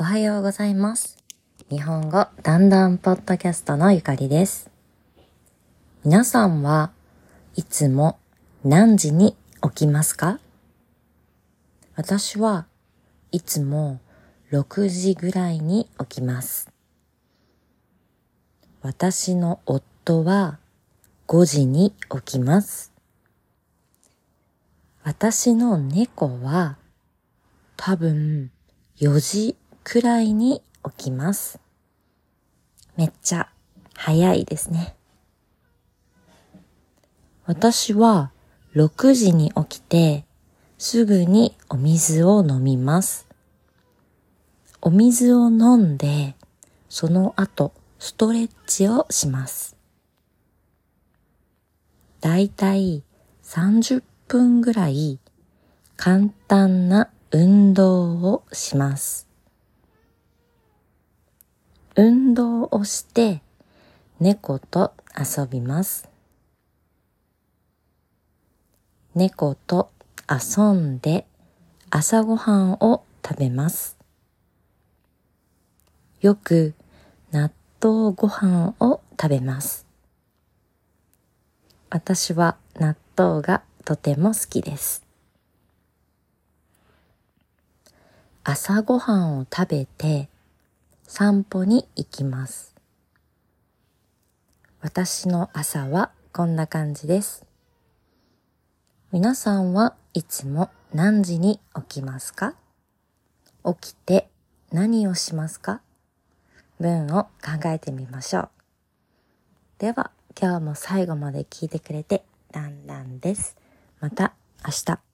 おはようございます。日本語だんだんポッドキャストのゆかりです。皆さんはいつも何時に起きますか？私はいつも6時ぐらいに起きます。私の夫は5時に起きます。私の猫は多分4時くらいに起きます。めっちゃ早いですね。私は6時に起きてすぐにお水を飲みます。お水を飲んでその後ストレッチをします。だいたい30分ぐらい簡単な運動をします。運動をして猫と遊びます。猫と遊んで朝ごはんを食べます。よく納豆ご飯を食べます。私は納豆がとても好きです。朝ごはんを食べて散歩に行きます。私の朝はこんな感じです。皆さんはいつも何時に起きますか？起きて何をしますか？文を考えてみましょう。では今日も最後まで聞いてくれてだんだんです。また明日。